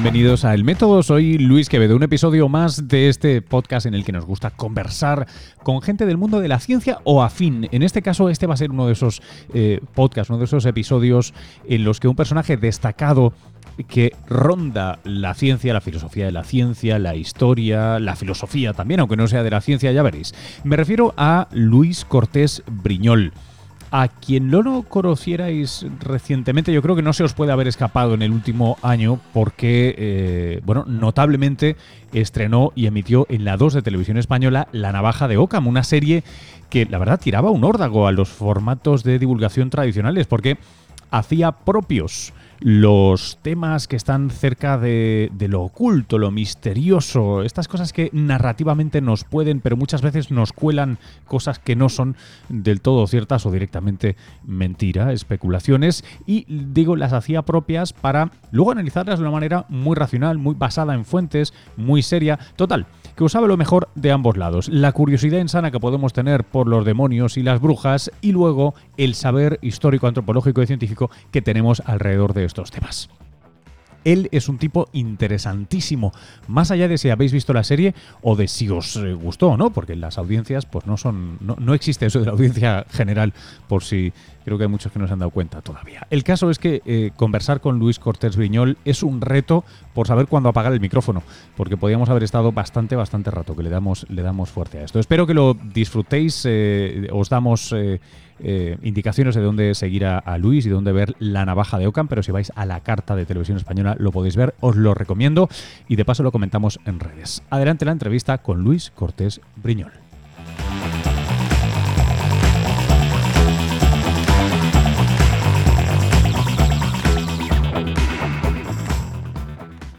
Bienvenidos a El Método, soy Luis Quevedo, un episodio más de este podcast en el que nos gusta conversar con gente del mundo de la ciencia o afín. En este caso, este va a ser uno de esos eh, podcasts, uno de esos episodios en los que un personaje destacado que ronda la ciencia, la filosofía de la ciencia, la historia, la filosofía también, aunque no sea de la ciencia, ya veréis. Me refiero a Luis Cortés Briñol. A quien no lo conocierais recientemente, yo creo que no se os puede haber escapado en el último año porque, eh, bueno, notablemente estrenó y emitió en la 2 de Televisión Española La Navaja de Ockham, una serie que la verdad tiraba un órdago a los formatos de divulgación tradicionales porque hacía propios los temas que están cerca de, lo oculto, lo misterioso, estas cosas que narrativamente nos pueden, pero muchas veces nos cuelan cosas que no son del todo ciertas o directamente mentira, especulaciones, y digo, las hacía propias para luego analizarlas de una manera muy racional, muy basada en fuentes, muy seria, total, que usaba lo mejor de ambos lados, la curiosidad insana que podemos tener por los demonios y las brujas, y luego el saber histórico, antropológico y científico que tenemos alrededor de estos temas. Él es un tipo interesantísimo, más allá de si habéis visto la serie o de si os eh, gustó o no, porque las audiencias pues no son no, no, existe eso de la audiencia general por si creo que hay muchos que no se han dado cuenta todavía. El caso es que eh, conversar con Luis Cortés Viñol es un reto por saber cuándo apagar el micrófono, porque podríamos haber estado bastante, bastante rato, que le damos, le damos fuerte a esto. Espero que lo disfrutéis, eh, os damos... indicaciones de dónde seguir a, Luis y dónde ver la navaja de Ockham, pero si vais a la carta de televisión española lo podéis ver, os lo recomiendo y de paso lo comentamos en redes. Adelante la entrevista con Luis Cortés Briñol.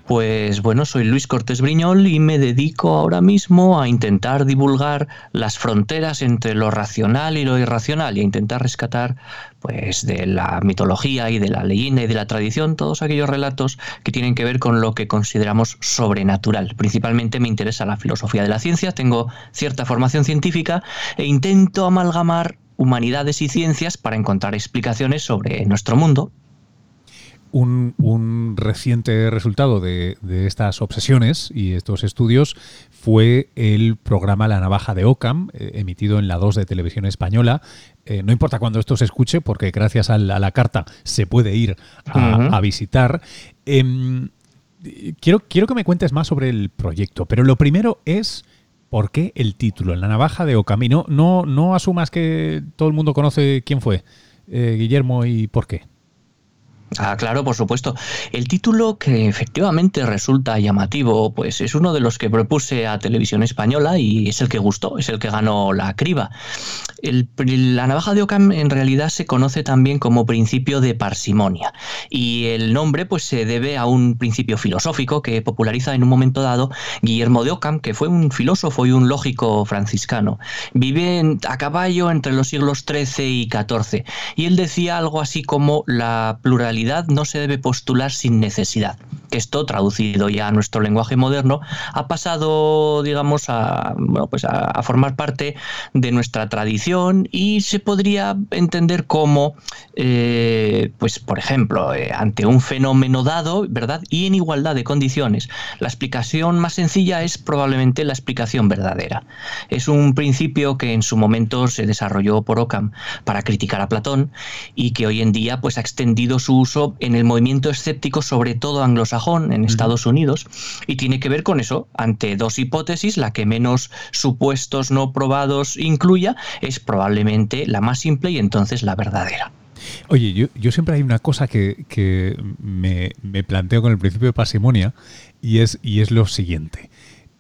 Pues bueno, soy Luis Cortés Briñol y me dedico ahora mismo a intentar divulgar las fronteras entre lo racional y lo irracional y a intentar rescatar pues de la mitología y de la leyenda y de la tradición todos aquellos relatos que tienen que ver con lo que consideramos sobrenatural. Principalmente me interesa la filosofía de la ciencia, tengo cierta formación científica e intento amalgamar humanidades y ciencias para encontrar explicaciones sobre nuestro mundo un, reciente resultado de, estas obsesiones y estos estudios fue el programa La Navaja de Ockham, eh, emitido en la 2 de Televisión Española. Eh, no importa cuando esto se escuche, porque gracias a la, carta se puede ir a, visitar. Em, quiero, quiero que me cuentes más sobre el proyecto, pero lo primero es... ¿Por qué el título? La navaja de Ockham. Y no, no, asumas que todo el mundo conoce quién fue eh, Guillermo y por qué. Ah, claro, por supuesto. El título que efectivamente resulta llamativo, pues es uno de los que propuse a Televisión Española y es el que gustó, es el que ganó la criba. la navaja de Ockham en realidad se conoce también como principio de parsimonia y el nombre pues se debe a un principio filosófico que populariza en un momento dado Guillermo de Ockham, que fue un filósofo y un lógico franciscano. Vive a caballo entre los siglos XIII y XIV y él decía algo así como la pluralidad no se debe postular sin necesidad. Esto, traducido ya a nuestro lenguaje moderno, ha pasado, digamos, a, pues a, formar parte de nuestra tradición y se podría entender como, eh, pues, por ejemplo, eh, ante un fenómeno dado, ¿verdad? Y en igualdad de condiciones. La explicación más sencilla es probablemente la explicación verdadera. Es un principio que en su momento se desarrolló por Ockham para criticar a Platón y que hoy en día pues ha extendido su en el movimiento escéptico, sobre todo anglosajón, en Estados Unidos, y tiene que ver con eso. Ante dos hipótesis, la que menos supuestos no probados incluya es probablemente la más simple y entonces la verdadera. Oye, yo, siempre hay una cosa que, me, planteo con el principio de pasimonia y es, y es lo siguiente.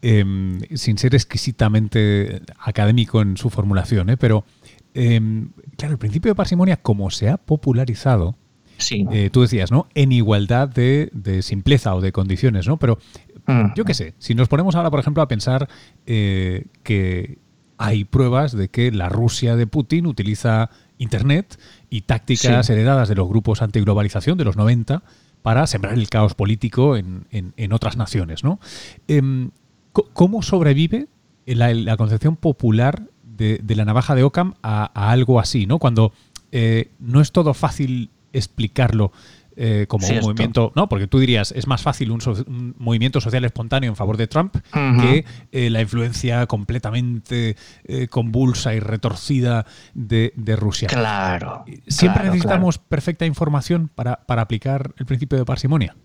Em, sin ser exquisitamente académico en su formulación, ¿eh? pero em, claro, el principio de pasimonia, como se ha popularizado, Sí. Eh, tú decías, ¿no? En igualdad de, simpleza o de condiciones, ¿no? Pero mm. yo qué sé, si nos ponemos ahora, por ejemplo, a pensar eh, que hay pruebas de que la Rusia de Putin utiliza Internet y tácticas heredadas de los grupos antiglobalización de los 90 para sembrar el caos político en, otras naciones, ¿no? Em, ¿Cómo sobrevive la, concepción popular de, la navaja de Ockham a, algo así, ¿no? Cuando eh, no es todo fácil explicarlo eh, como un movimiento. No, porque tú dirías, es más fácil un, movimiento social espontáneo en favor de Trump que eh, la influencia completamente eh, convulsa y retorcida de, Rusia. Claro. Siempre necesitamos perfecta información para, para aplicar el principio de parsimonia.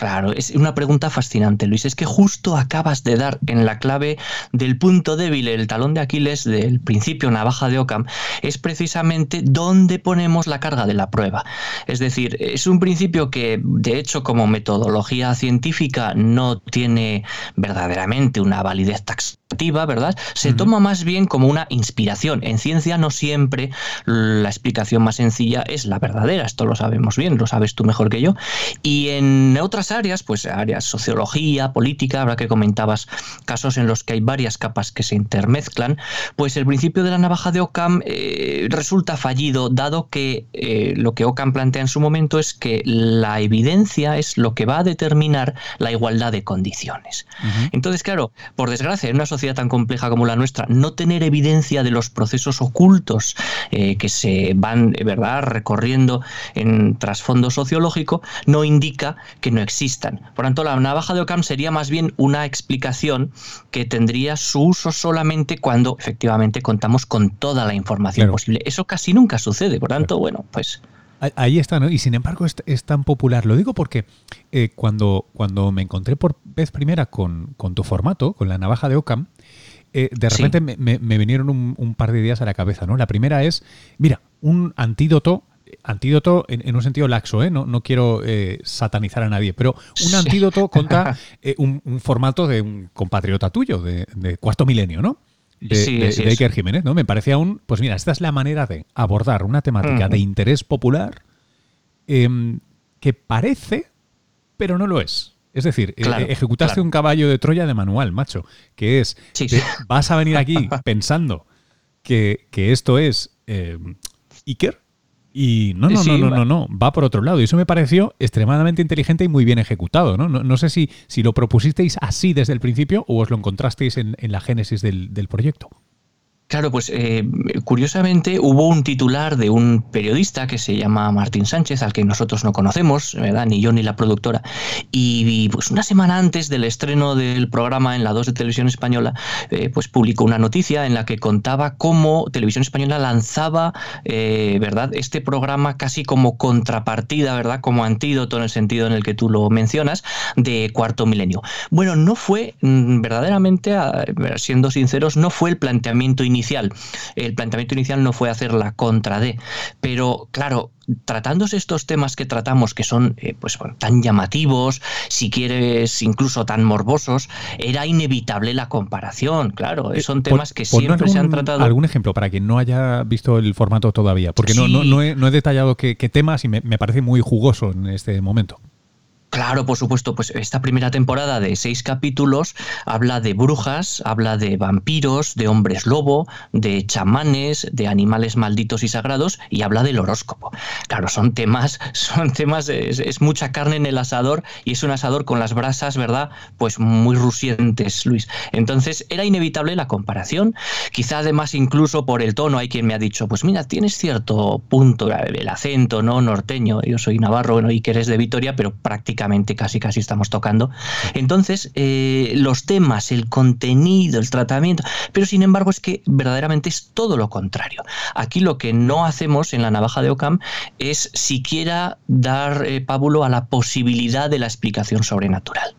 Claro, es una pregunta fascinante, Luis. Es que justo acabas de dar en la clave del punto débil, el talón de Aquiles del principio navaja de Ockham, es precisamente dónde ponemos la carga de la prueba. Es decir, es un principio que, de hecho, como metodología científica no tiene verdaderamente una validez taxativa, ¿verdad? Se toma más bien como una inspiración. En ciencia no siempre la explicación más sencilla es la verdadera, esto lo sabemos bien, lo sabes tú mejor que yo. Y en otras áreas, pues áreas sociología, política, ahora que comentabas casos en los que hay varias capas que se intermezclan, pues el principio de la navaja de Ockham eh, resulta fallido, dado que eh, lo que Ockham plantea en su momento es que la evidencia es lo que va a determinar la igualdad de condiciones. Entonces, claro, por desgracia, en una sociedad tan compleja como la nuestra, no tener evidencia de los procesos ocultos eh, que se van, ¿verdad?, recorriendo en trasfondo sociológico, no indica que no existe por tanto, la navaja de Ockham sería más bien una explicación que tendría su uso solamente cuando efectivamente contamos con toda la información posible. Eso casi nunca sucede, por tanto, bueno, pues... Ahí está, ¿no? Y sin embargo es, tan popular. Lo digo porque eh, cuando, cuando me encontré por vez primera con, tu formato, con la navaja de Ockham, eh, de repente me, vinieron un, un, par de ideas a la cabeza, ¿no? La primera es, mira, un antídoto antídoto en, un sentido laxo, ¿eh? no, no quiero eh, satanizar a nadie, pero un antídoto contra eh, un, formato de un compatriota tuyo, de, cuarto milenio, ¿no? De, Iker Jiménez, ¿no? Me parecía un. Pues mira, esta es la manera de abordar una temática de interés popular em, que parece, pero no lo es. Es decir, ejecutaste un caballo de Troya de manual, macho, que es, vas a venir aquí pensando que, que esto es Iker, y no, no, no, no, no, no, va por otro lado. Y eso me pareció extremadamente inteligente y muy bien ejecutado. No, no, sé si, si lo propusisteis así desde el principio o os lo encontrasteis en, en la génesis del, del proyecto. Claro, pues eh, curiosamente hubo un titular de un periodista que se llama Martín Sánchez, al que nosotros no conocemos, ¿verdad? Ni yo ni la productora. Y, pues una semana antes del estreno del programa en la 2 de Televisión Española, eh, pues publicó una noticia en la que contaba cómo Televisión Española lanzaba, eh, ¿verdad? Este programa casi como contrapartida, ¿verdad? Como antídoto en el sentido en el que tú lo mencionas, de Cuarto Milenio. Bueno, no fue mm, verdaderamente, siendo sinceros, no fue el planteamiento inicial inicial. El planteamiento inicial no fue hacer la contra de, pero claro, tratándose estos temas que tratamos, que son eh, pues, tan llamativos, si quieres incluso tan morbosos, era inevitable la comparación, claro. Eh, son temas que siempre se han tratado. ¿Algún ejemplo para quien no haya visto el formato todavía? Porque no, no, he, detallado qué, temas y me parece muy jugoso en este momento. Claro, por supuesto, pues esta primera temporada de seis capítulos habla de brujas, habla de vampiros, de hombres lobo, de chamanes, de animales malditos y sagrados y habla del horóscopo. Claro, son temas, son temas, es, mucha carne en el asador y es un asador con las brasas, ¿verdad? Pues muy rusientes, Luis. Entonces era inevitable la comparación. Quizá además incluso por el tono hay quien me ha dicho, pues mira, tienes cierto punto, el acento, ¿no? Norteño, yo soy navarro, bueno, y que eres de Vitoria, pero prácticamente casi casi estamos tocando. Entonces, eh, los temas, el contenido, el tratamiento, pero sin embargo es que verdaderamente es todo lo contrario. Aquí lo que no hacemos en la navaja de Ockham es siquiera dar eh, pábulo a la posibilidad de la explicación sobrenatural.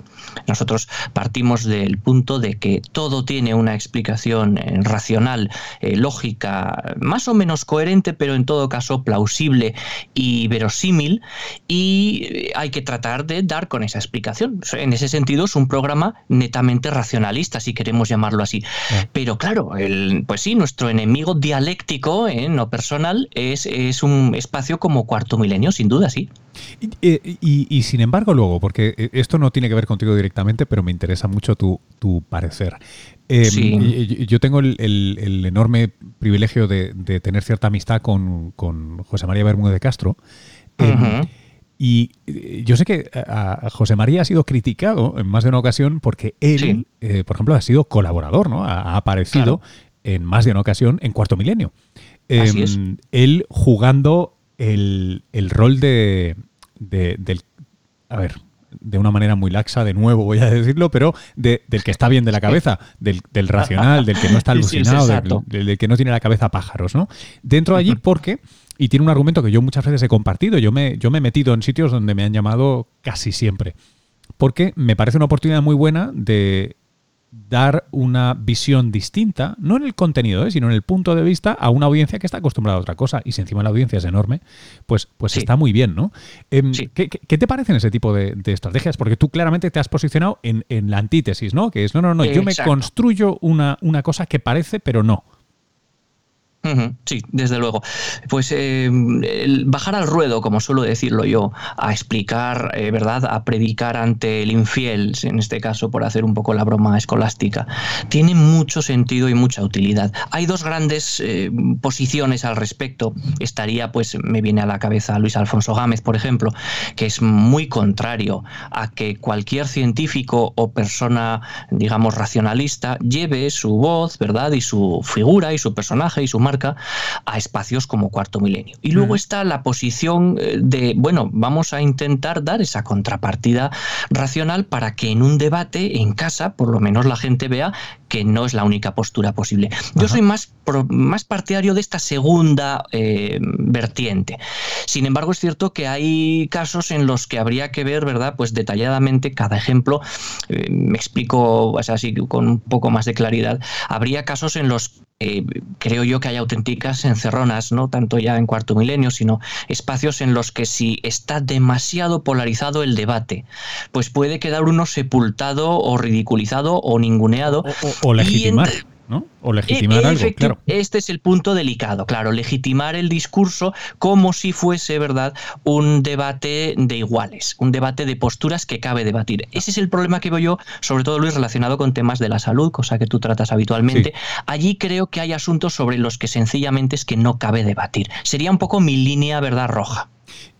Nosotros partimos del punto de que todo tiene una explicación eh, racional, eh, lógica, más o menos coherente, pero en todo caso plausible y verosímil, y eh, hay que tratar de dar con esa explicación. En ese sentido es un programa netamente racionalista, si queremos llamarlo así. Pero claro, el, pues sí, nuestro enemigo dialéctico, no personal, es, es un espacio como cuarto milenio, sin duda, sí. Y, sin embargo, luego, porque eh, esto no tiene que ver contigo directamente, pero me interesa mucho tu, parecer. Em, yo tengo el, enorme privilegio de, tener cierta amistad con, José María Bermúdez de Castro. Em, y eh, yo sé que a José María ha sido criticado en más de una ocasión porque él, eh, por ejemplo, ha sido colaborador, ¿no? Ha, aparecido en más de una ocasión en Cuarto Milenio. Em, él jugando el, rol de, del... A ver, de una manera muy laxa, de nuevo voy a decirlo, pero del que está bien de la cabeza, del, racional, del que no está alucinado, del, que no tiene la cabeza pájaros, ¿no? Dentro de allí porque, y tiene un argumento que yo muchas veces he compartido, yo me, yo me he metido en sitios donde me han llamado casi siempre, porque me parece una oportunidad muy buena de dar una visión distinta, no en el contenido, ¿eh? sino en el punto de vista a una audiencia que está acostumbrada a otra cosa. Y si encima la audiencia es enorme, pues, pues está muy bien, ¿no? Em, ¿qué, te parecen ese tipo de, estrategias? Porque tú claramente te has posicionado en, la antítesis, ¿no? Que es, no, no, no, yo me construyo una, una cosa que parece, pero no. Sí, desde luego. Pues eh, bajar al ruedo, como suelo decirlo yo, a explicar, eh, ¿verdad? A predicar ante el infiel, en este caso por hacer un poco la broma escolástica, tiene mucho sentido y mucha utilidad. Hay dos grandes eh, posiciones al respecto. Estaría, pues, me viene a la cabeza Luis Alfonso Gámez, por ejemplo, que es muy contrario a que cualquier científico o persona, digamos, racionalista lleve su voz, ¿verdad? Y su figura y su personaje y su marca a espacios como Cuarto Milenio. Y luego está la posición eh, de, bueno, vamos a intentar dar esa contrapartida racional para que en un debate en casa, por lo menos la gente vea que no es la única postura posible. Yo soy más, más partidario de esta segunda eh, vertiente. Sin embargo, es cierto que hay casos en los que habría que ver, ¿verdad? Pues detalladamente cada ejemplo. Eh, me explico así con un poco más de claridad. Habría casos en los eh, creo yo que hay auténticas encerronas, no tanto ya en cuarto milenio, sino espacios en los que si está demasiado polarizado el debate, pues puede quedar uno sepultado o ridiculizado o ninguneado. O, legitimar. ¿no? O legitimar algo, claro. Este es el punto delicado, claro, legitimar el discurso como si fuese, ¿verdad?, un debate de iguales, un debate de posturas que cabe debatir. Ese es el problema que veo yo, sobre todo, Luis, relacionado con temas de la salud, cosa que tú tratas habitualmente. Allí creo que hay asuntos sobre los que sencillamente es que no cabe debatir. Sería un poco mi línea, ¿verdad?, roja.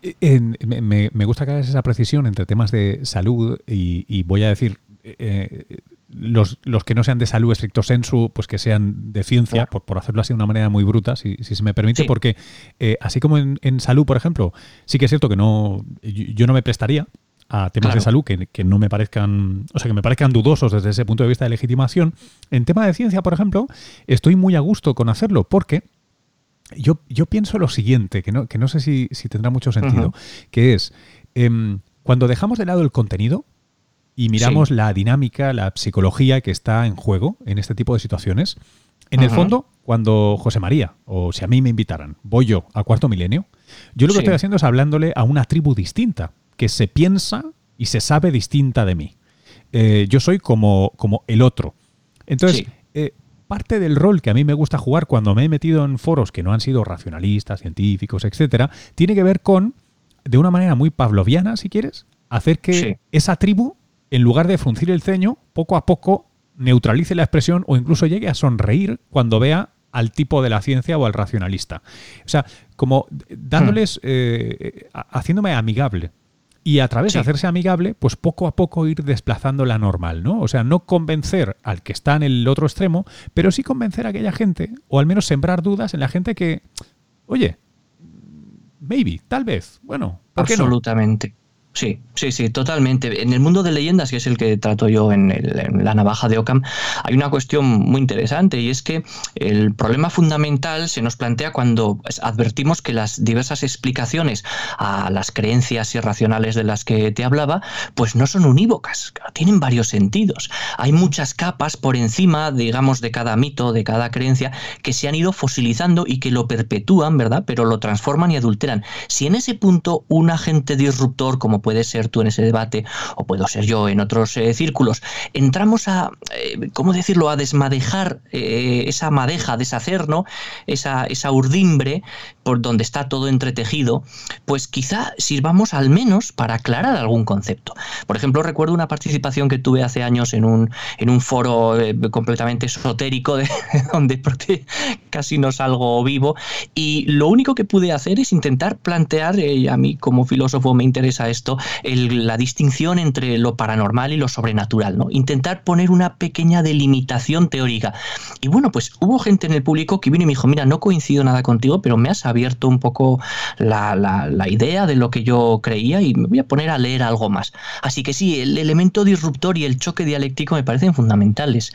Eh, me, gusta que hagas esa precisión entre temas de salud y, voy a decir, eh, los, que no sean de salud estricto sensu, pues que sean de ciencia, por, hacerlo así de una manera muy bruta, si, se me permite, porque eh, así como en, salud, por ejemplo, sí que es cierto que no yo, no me prestaría a temas de salud que, no me parezcan, o sea, que me parezcan dudosos desde ese punto de vista de legitimación. En tema de ciencia, por ejemplo, estoy muy a gusto con hacerlo porque yo, yo pienso lo siguiente, que no, que no sé si, tendrá mucho sentido, que es, em, cuando dejamos de lado el contenido, y miramos la dinámica, la psicología que está en juego en este tipo de situaciones, en el fondo, cuando José María, o si a mí me invitaran, voy yo a cuarto milenio, yo lo que estoy haciendo es hablándole a una tribu distinta, que se piensa y se sabe distinta de mí. Eh, yo soy como, como el otro. Entonces, eh, parte del rol que a mí me gusta jugar cuando me he metido en foros que no han sido racionalistas, científicos, etcétera, tiene que ver con, de una manera muy pavloviana, si quieres, hacer que esa tribu en lugar de fruncir el ceño, poco a poco neutralice la expresión o incluso llegue a sonreír cuando vea al tipo de la ciencia o al racionalista. O sea, como dándoles, hmm. eh, haciéndome amigable. Y a través de hacerse amigable, pues poco a poco ir desplazando la normal, ¿no? O sea, no convencer al que está en el otro extremo, pero sí convencer a aquella gente, o al menos sembrar dudas en la gente que, oye, maybe, tal vez, bueno, ¿por Absolutamente. Sí, sí, sí, totalmente. En el mundo de leyendas, que es el que trato yo en, la navaja de Ockham, hay una cuestión muy interesante y es que el problema fundamental se nos plantea cuando advertimos que las diversas explicaciones a las creencias irracionales de las que te hablaba, pues no son unívocas, tienen varios sentidos. Hay muchas capas por encima, digamos, de cada mito, de cada creencia, que se han ido fosilizando y que lo perpetúan, ¿verdad? Pero lo transforman y adulteran. Si en ese punto un agente disruptor como puede ser tú en ese debate o puedo ser yo en otros eh, círculos, entramos a, eh, ¿cómo decirlo?, a desmadejar eh, esa madeja, deshacer, ¿no? Esa, esa urdimbre por donde está todo entretejido, pues quizá sirvamos al menos para aclarar algún concepto. Por ejemplo, recuerdo una participación que tuve hace años en un, en un foro completamente esotérico, de, donde casi no salgo vivo, y lo único que pude hacer es intentar plantear, a mí como filósofo me interesa esto, esto, la distinción entre lo paranormal y lo sobrenatural, ¿no? Intentar poner una pequeña delimitación teórica. Y bueno, pues hubo gente en el público que vino y me dijo, mira, no coincido nada contigo, pero me has abierto un poco la, idea de lo que yo creía y me voy a poner a leer algo más. Así que sí, el elemento disruptor y el choque dialéctico me parecen fundamentales.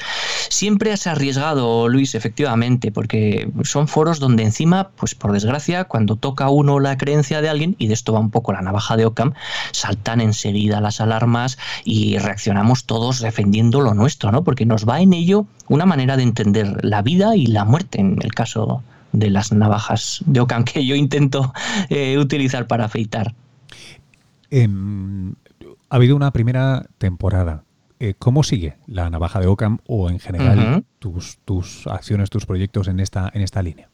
Siempre has arriesgado, Luis, efectivamente, porque son foros donde encima, pues por desgracia, cuando toca uno la creencia de alguien, y de esto va un poco la navaja de Ockham, saltan enseguida las alarmas y reaccionamos todos defendiendo lo nuestro, ¿no? Porque nos va en ello una manera de entender la vida y la muerte, en el caso de las navajas de Ockham que yo intento eh, utilizar para afeitar. Em, ha habido una primera temporada. Eh, ¿Cómo sigue la navaja de Ockham o en general tus, tus acciones, tus proyectos en esta, en esta línea?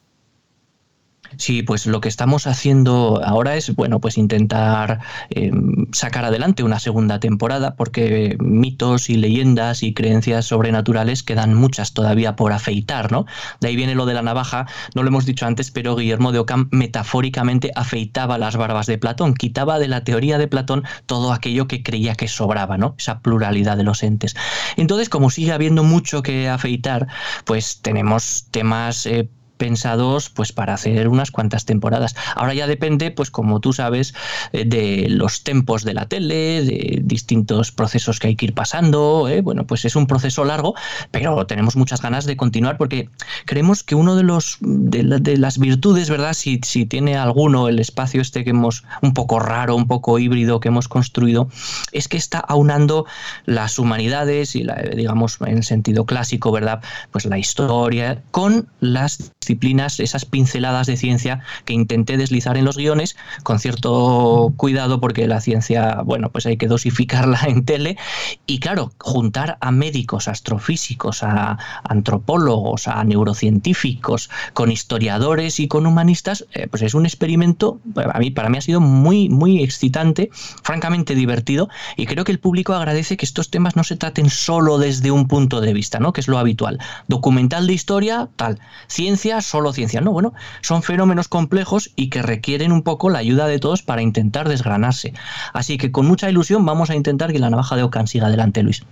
Sí, pues lo que estamos haciendo ahora es, bueno, pues intentar em, sacar adelante una segunda temporada, porque mitos y leyendas y creencias sobrenaturales quedan muchas todavía por afeitar, ¿no? De ahí viene lo de la navaja, no lo hemos dicho antes, pero Guillermo de Ockham metafóricamente afeitaba las barbas de Platón, quitaba de la teoría de Platón todo aquello que creía que sobraba, ¿no? Esa pluralidad de los entes. Entonces, como sigue habiendo mucho que afeitar, pues tenemos temas eh, pensados pues para hacer unas cuantas temporadas. Ahora ya depende, pues como tú sabes, eh, de los tempos de la tele, de distintos procesos que hay que ir pasando. ¿eh? Bueno, pues es un proceso largo, pero tenemos muchas ganas de continuar porque creemos que uno de los de, las virtudes, ¿verdad? Si, si tiene alguno el espacio este que hemos un poco raro, un poco híbrido que hemos construido, es que está aunando las humanidades y la, digamos en sentido clásico, ¿verdad? Pues la historia con las disciplinas, esas pinceladas de ciencia que intenté deslizar en los guiones con cierto cuidado porque la ciencia, bueno, pues hay que dosificarla en tele y claro, juntar a médicos, astrofísicos, a antropólogos, a neurocientíficos, con historiadores y con humanistas, eh, pues es un experimento, a mí, para mí ha sido muy, muy excitante, francamente divertido y creo que el público agradece que estos temas no se traten solo desde un punto de vista, ¿no? Que es lo habitual. Documental de historia, tal. Ciencia, solo ciencia. No, bueno, son fenómenos complejos y que requieren un poco la ayuda de todos para intentar desgranarse. Así que con mucha ilusión vamos a intentar que la navaja de Ockham siga adelante, Luis.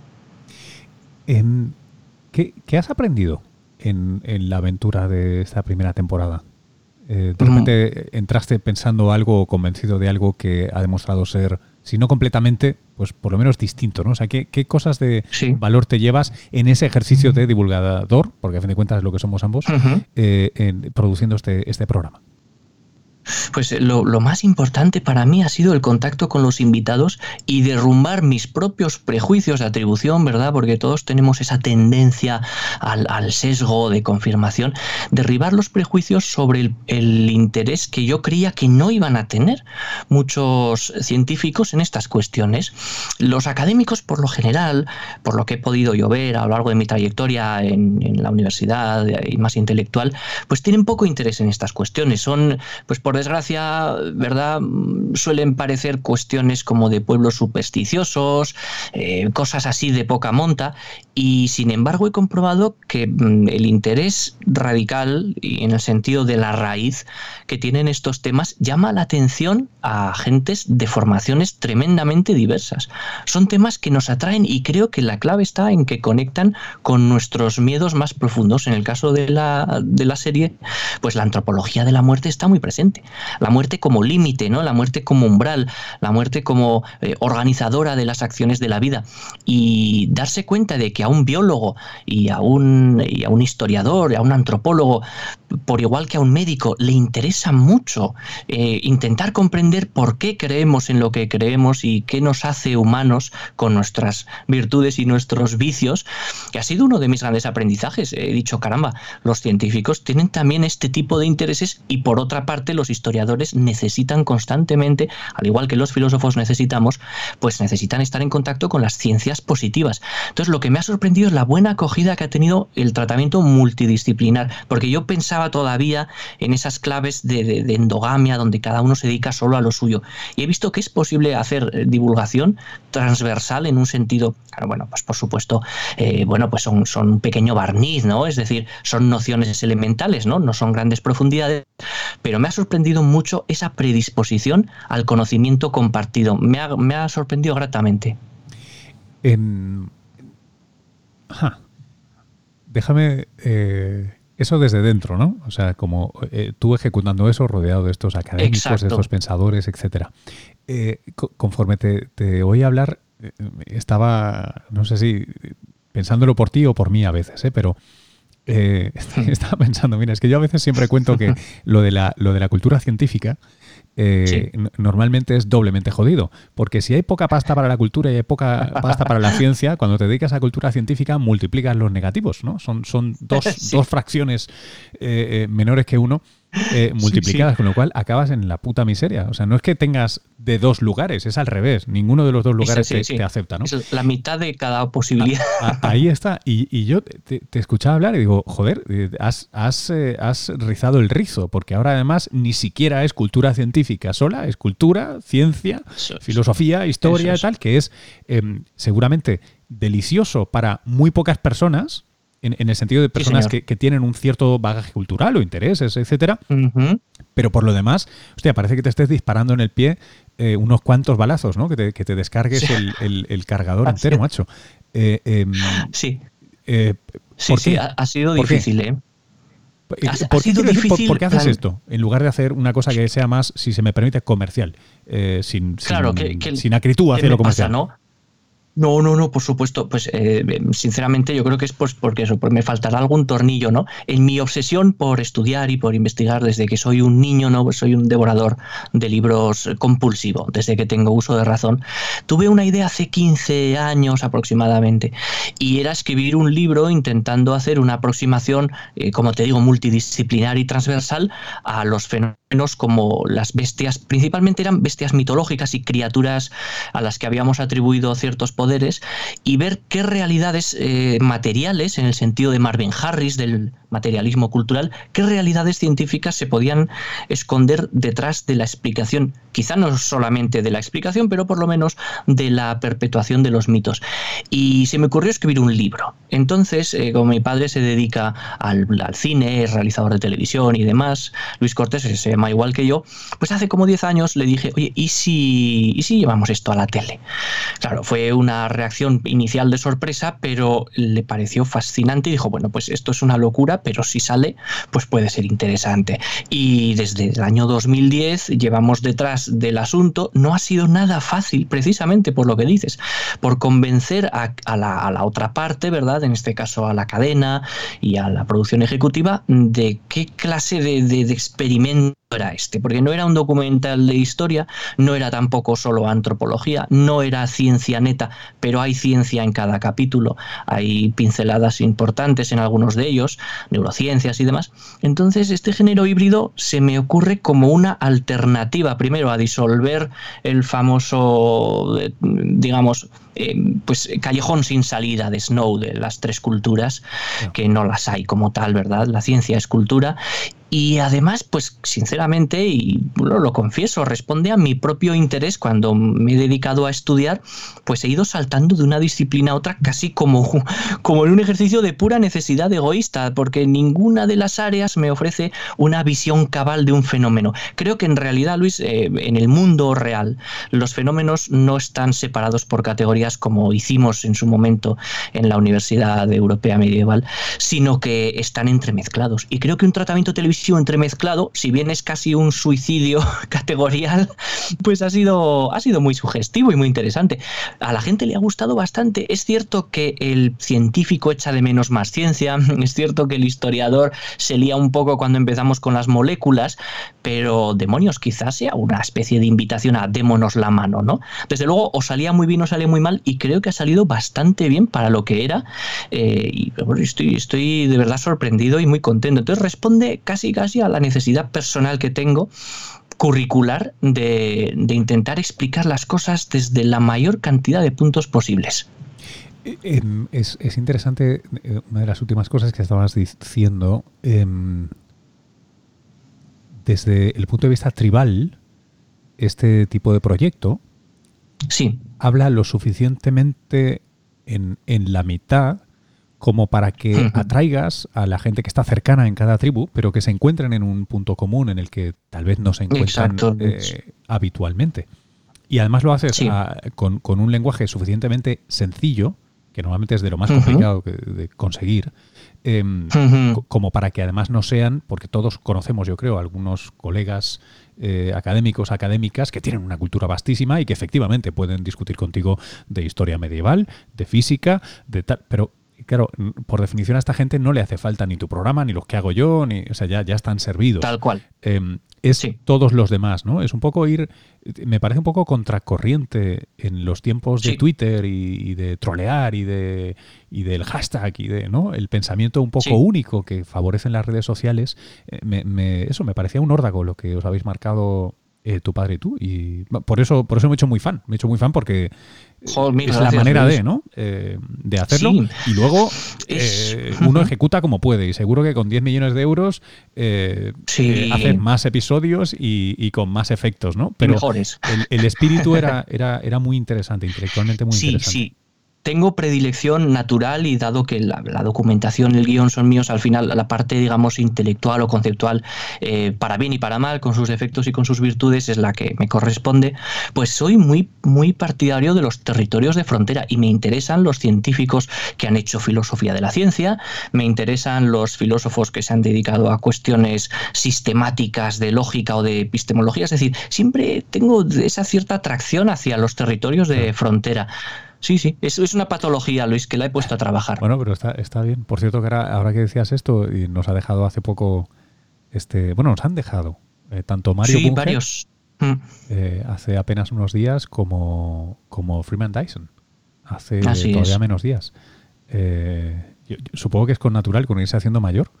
Em, ¿qué, has aprendido en, la aventura de esta primera temporada? Eh, de repente entraste pensando algo o convencido de algo que ha demostrado ser si no completamente, pues por lo menos distinto, ¿no? O sea, ¿qué, cosas de valor te llevas en ese ejercicio de divulgador, porque a fin de cuentas es lo que somos ambos, eh, en, produciendo este, este programa? Pues eh, lo, más importante para mí ha sido el contacto con los invitados y derrumbar mis propios prejuicios de atribución, ¿verdad? Porque todos tenemos esa tendencia al, sesgo de confirmación, derribar los prejuicios sobre el, el, interés que yo creía que no iban a tener muchos científicos en estas cuestiones. Los académicos, por lo general, por lo que he podido yo ver a lo largo de mi trayectoria en, en la universidad y más intelectual, pues tienen poco interés en estas cuestiones. Son, pues por desgracia, ¿verdad? Suelen parecer cuestiones como de pueblos supersticiosos, eh, cosas así de poca monta, y sin embargo he comprobado que mm, el interés radical y en el sentido de la raíz que tienen estos temas llama la atención a gentes de formaciones tremendamente diversas. Son temas que nos atraen y creo que la clave está en que conectan con nuestros miedos más profundos. En el caso de la, de la serie, pues la antropología de la muerte está muy presente la muerte como límite, ¿no? La muerte como umbral, la muerte como eh, organizadora de las acciones de la vida. Y darse cuenta de que a un biólogo y a un, y a un historiador, a un antropólogo, por igual que a un médico, le interesa mucho eh, intentar comprender por qué creemos en lo que creemos y qué nos hace humanos con nuestras virtudes y nuestros vicios, que ha sido uno de mis grandes aprendizajes. He dicho, caramba, los científicos tienen también este tipo de intereses y por otra parte los historiadores necesitan constantemente, al igual que los filósofos necesitamos, pues necesitan estar en contacto con las ciencias positivas. Entonces lo que me ha sorprendido es la buena acogida que ha tenido el tratamiento multidisciplinar, porque yo pensaba todavía en esas claves de, endogamia donde cada uno se dedica solo a lo suyo. Y he visto que es posible hacer eh, divulgación transversal en un sentido, bueno, pues por supuesto, eh, bueno, pues son, son un pequeño barniz, ¿no? Es decir, son nociones elementales, ¿no? No son grandes profundidades, pero me ha sorprendido mucho esa predisposición al conocimiento compartido. Me ha, me ha sorprendido gratamente. Déjame eh, eso desde dentro, ¿no? O sea, como eh, tú ejecutando eso, rodeado de estos académicos, de estos pensadores, etcétera. Eh, conforme te, te oí hablar, estaba, no sé si pensándolo por ti o por mí a veces, pero estaba pensando, mira, es que yo a veces siempre cuento que lo de la, lo de la cultura científica eh, normalmente es doblemente jodido. Porque si hay poca pasta para la cultura y hay poca pasta para la ciencia, cuando te dedicas a cultura científica multiplicas los negativos, ¿no? Son, son dos, dos fracciones eh, eh, menores que uno eh, multiplicadas, con lo cual acabas en la puta miseria. O sea, no es que tengas de dos lugares, es al revés. Ninguno de los dos lugares te, acepta, ¿no? Es la mitad de cada posibilidad. ahí está. Y, yo te, escuchaba hablar y digo, joder, eh, has, has, eh, has, rizado el rizo, porque ahora además ni siquiera es cultura científica sola, es cultura, ciencia, filosofía, historia y tal, que es em, seguramente delicioso para muy pocas personas en, el sentido de personas que, tienen un cierto bagaje cultural o intereses, etcétera. Pero por lo demás, hostia, parece que te estés disparando en el pie eh, unos cuantos balazos, ¿no? Que te, descargues el, cargador entero, macho. Eh, em, sí. Eh, sí, sí, ha, sido difícil, ¿eh? ¿Por, qué, haces esto? En lugar de hacer una cosa que sea más, si se me permite, comercial. sin, claro, sin, que, sin acritud hacerlo comercial. ¿no? No, no, no, por supuesto. Pues eh, sinceramente yo creo que es pues porque me faltará algún tornillo, ¿no? En mi obsesión por estudiar y por investigar desde que soy un niño, ¿no? Soy un devorador de libros compulsivo, desde que tengo uso de razón. Tuve una idea hace 15 años aproximadamente y era escribir un libro intentando hacer una aproximación, eh, como te digo, multidisciplinar y transversal a los fenómenos como las bestias, principalmente eran bestias mitológicas y criaturas a las que habíamos atribuido ciertos poderes, y ver qué realidades eh, materiales, en el sentido de Marvin Harris, del materialismo cultural, qué realidades científicas se podían esconder detrás de la explicación, quizá no solamente de la explicación, pero por lo menos de la perpetuación de los mitos. Y se me ocurrió escribir un libro. Entonces, eh, como mi padre se dedica al, cine, es realizador de televisión y demás, Luis Cortés se llama igual que yo, pues hace como 10 años le dije, oye, ¿y si, ¿y si llevamos esto a la tele? Claro, fue una reacción inicial de sorpresa, pero le pareció fascinante y dijo, bueno, pues esto es una locura, pero si sale, pues puede ser interesante. Y desde el año 2010 llevamos detrás del asunto. No ha sido nada fácil, precisamente por lo que dices, por convencer a, la, otra parte, ¿verdad? En este caso a la cadena y a la producción ejecutiva, de qué clase de, experimento era este, porque no era un documental de historia, no era tampoco solo antropología, no era ciencia neta, pero hay ciencia en cada capítulo, hay pinceladas importantes en algunos de ellos, neurociencias y demás. Entonces, este género híbrido se me ocurre como una alternativa, primero, a disolver el famoso, eh, digamos, eh, pues callejón sin salida de Snow de las tres culturas, que no las hay como tal, ¿verdad? La ciencia es cultura y además, pues sinceramente, y lo confieso, responde a mi propio interés cuando me he dedicado a estudiar, pues he ido saltando de una disciplina a otra casi como, como en un ejercicio de pura necesidad egoísta, porque ninguna de las áreas me ofrece una visión cabal de un fenómeno. Creo que en realidad, Luis, eh, en el mundo real, los fenómenos no están separados por categorías como hicimos en su momento en la Universidad Europea Medieval, sino que están entremezclados. Y creo que un tratamiento televisivo entremezclado, si bien es casi un suicidio categorial, pues ha sido, ha sido muy sugestivo y muy interesante. A la gente le ha gustado bastante. Es cierto que el científico echa de menos más ciencia, es cierto que el historiador se lía un poco cuando empezamos con las moléculas, pero demonios, quizás sea una especie de invitación a démonos la mano, ¿no? Desde luego, o salía muy bien o salía muy mal, y creo que ha salido bastante bien para lo que era. Eh, estoy de verdad sorprendido y muy contento. Entonces responde casi casi a la necesidad personal que tengo curricular de, intentar explicar las cosas desde la mayor cantidad de puntos posibles. Eh, em, es, interesante, eh, una de las últimas cosas que estabas diciendo, em, desde el punto de vista tribal, este tipo de proyecto sí. habla lo suficientemente en, la mitad como para que atraigas a la gente que está cercana en cada tribu, pero que se encuentren en un punto común en el que tal vez no se encuentran eh, habitualmente. Y además lo haces con, un lenguaje suficientemente sencillo, que normalmente es de lo más complicado de conseguir, Em, como para que además no sean, porque todos conocemos, yo creo, algunos colegas eh, académicos, académicas que tienen una cultura vastísima y que efectivamente pueden discutir contigo de historia medieval, de física, de tal, pero claro, por definición a esta gente no le hace falta ni tu programa, ni los que hago yo, ni, o sea, ya, ya están servidos. Tal cual. Em, es todos los demás, ¿no? Es un poco ir, me parece un poco contracorriente en los tiempos de Twitter y, de trolear y de y del hashtag y de, ¿no? El pensamiento un poco único que favorecen las redes sociales. Eh, me, eso me parecía un órdago lo que os habéis marcado eh, tu padre y tú. Y por eso, por eso me he hecho muy fan. Me he hecho muy fan porque es la manera de, ¿no? Eh, de hacerlo. Y luego eh, uno ejecuta como puede. Y seguro que con 10 millones de euros hace más episodios y, con más efectos, ¿no? Pero Mejores. El, espíritu era, era, era muy interesante, intelectualmente muy interesante. Sí, tengo predilección natural y dado que la, documentación, el guion son míos, al final la parte, digamos, intelectual o conceptual, eh, para bien y para mal, con sus defectos y con sus virtudes, es la que me corresponde, pues soy muy, muy partidario de los territorios de frontera y me interesan los científicos que han hecho filosofía de la ciencia, me interesan los filósofos que se han dedicado a cuestiones sistemáticas de lógica o de epistemología, es decir, siempre tengo esa cierta atracción hacia los territorios de frontera. Sí, sí, eso es una patología, Luis, que la he puesto a trabajar. Bueno, pero está, está bien. Por cierto, que ahora, que decías esto, y nos ha dejado hace poco, este, bueno, nos han dejado, eh, tanto Mario sí, varios. Mm. Eh, hace apenas unos días como, como Freeman Dyson, hace todavía menos días. Eh, supongo que es con natural, con irse haciendo mayor,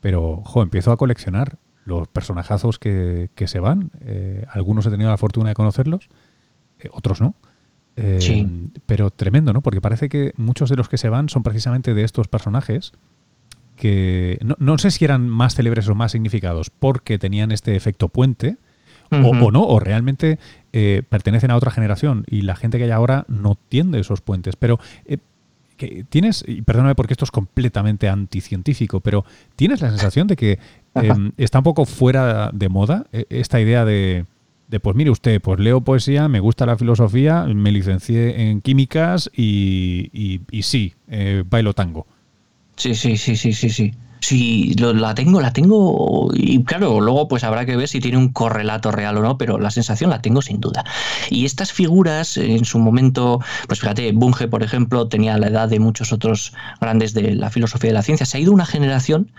pero, jo, empiezo a coleccionar los personajazos que, que se van. algunos he tenido la fortuna de conocerlos, otros no. Eh, pero tremendo, ¿no? Porque parece que muchos de los que se van son precisamente de estos personajes que no, sé si eran más célebres o más significados porque tenían este efecto puente o, no, o realmente eh, pertenecen a otra generación y la gente que hay ahora no tiende esos puentes. Pero eh, que tienes, y perdóname porque esto es completamente anticientífico, pero tienes la sensación de que em, está un poco fuera de moda esta idea de de pues mire usted, pues leo poesía, me gusta la filosofía, me licencié en químicas y, y, sí, eh, bailo tango. Sí, sí, sí, sí, sí, sí. Sí, la tengo, la tengo y claro, luego pues habrá que ver si tiene un correlato real o no, pero la sensación la tengo sin duda. Y estas figuras en su momento, pues fíjate, Bunge, por ejemplo, tenía la edad de muchos otros grandes de la filosofía de la ciencia. Se ha ido una generación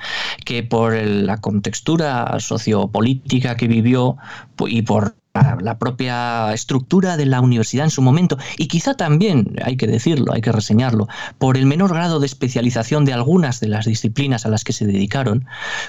que por la contextura sociopolítica que vivió y por la propia estructura de la universidad en su momento y quizá también, hay que decirlo, hay que reseñarlo, por el menor grado de especialización de algunas de las disciplinas a las que se dedicaron,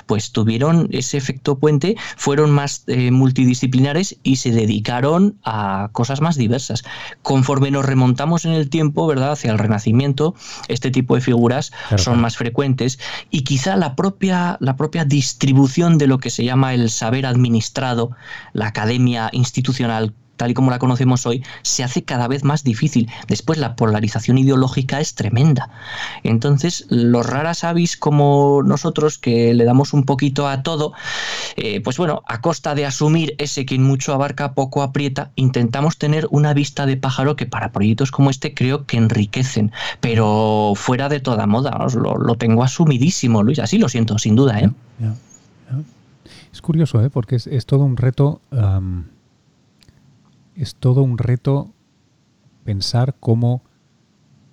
pues tuvieron ese efecto puente, fueron más eh, multidisciplinares y se dedicaron a cosas más diversas. Conforme nos remontamos en el tiempo, ¿verdad?, hacia el Renacimiento, este tipo de figuras son más frecuentes y quizá la propia, la propia distribución de lo que se llama el saber administrado, la academia institucional tal y como la conocemos hoy, se hace cada vez más difícil. Después la polarización ideológica es tremenda. Entonces, los raras avis como nosotros, que le damos un poquito a todo, eh, pues bueno, a costa de asumir ese que mucho abarca, poco aprieta, intentamos tener una vista de pájaro que para proyectos como este creo que enriquecen, pero fuera de toda moda, lo, tengo asumidísimo, Luis, así lo siento, sin duda. ¿eh? Es curioso, ¿eh? porque es, todo un reto es todo un reto pensar cómo,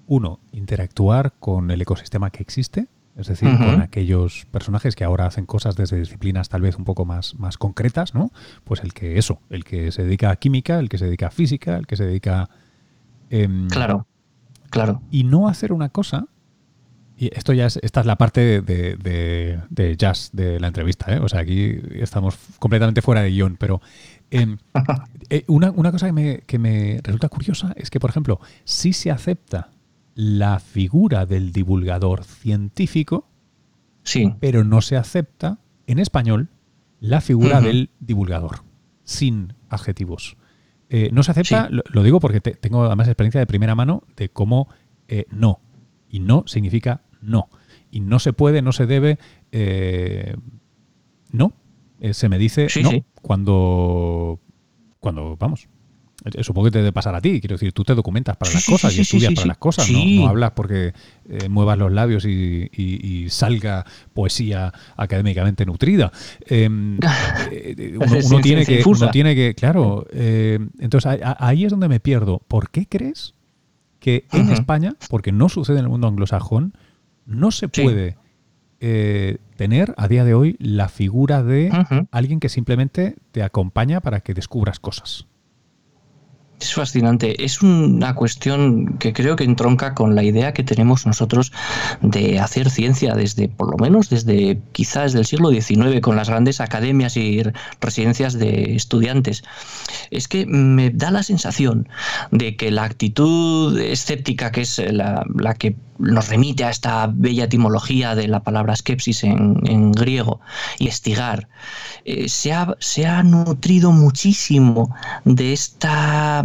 uno, interactuar con el ecosistema que existe, es decir, con aquellos personajes que ahora hacen cosas desde disciplinas tal vez un poco más, más concretas, ¿no? Pues el que eso, el que se dedica a química, el que se dedica a física, el que se dedica... Em, claro, claro. Y no hacer una cosa y esto ya es, esta es la parte de, jazz de la entrevista, ¿eh? O sea, aquí estamos completamente fuera de guion, pero em, eh, una, cosa que me, que me, resulta curiosa es que, por ejemplo, si se acepta la figura del divulgador científico, sí. pero no se acepta en español la figura del divulgador, sin adjetivos. Eh, no se acepta, lo, digo porque tengo además experiencia de primera mano de cómo eh, no. Y no significa no. Y no se puede, no se debe. Eh, se me dice no cuando. Cuando, vamos, eh, supongo que te debe pasar a ti, quiero decir, tú te documentas para las cosas y estudias para las cosas, ¿no? hablas porque eh, muevas los labios y, salga poesía académicamente nutrida. Em, eh, uno, tiene que, tiene que, claro, entonces ahí es donde me pierdo. ¿Por qué crees que en España, porque no sucede en el mundo anglosajón, no se puede tener a día de hoy la figura de alguien que simplemente te acompaña para que descubras cosas? Es fascinante. Es una cuestión que creo que entronca con la idea que tenemos nosotros de hacer ciencia desde, por lo menos desde quizás del siglo XIX, con las grandes academias y residencias de estudiantes. Es que me da la sensación de que la actitud escéptica, que es la, que nos remite a esta bella etimología de la palabra skepsis en, griego, investigar, eh, se, ha, se ha nutrido muchísimo de esta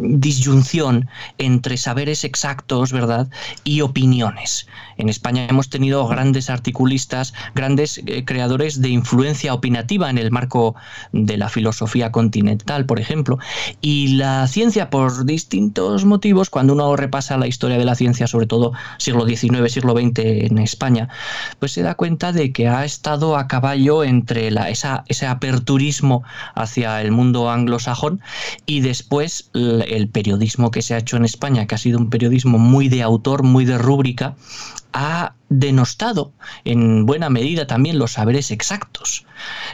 disyunción entre saberes exactos, ¿verdad? Y opiniones. En España hemos tenido grandes articulistas, grandes eh, creadores de influencia opinativa en el marco de la filosofía continental, por ejemplo. Y la ciencia, por distintos motivos, cuando uno repasa la historia de la ciencia, sobre todo siglo XIX, siglo XX en España, pues se da cuenta de que ha estado a caballo entre esa, ese aperturismo hacia el mundo anglosajón y después el periodismo que se ha hecho en España, que ha sido un periodismo muy de autor, muy de rúbrica, ha denostado en buena medida también los saberes exactos.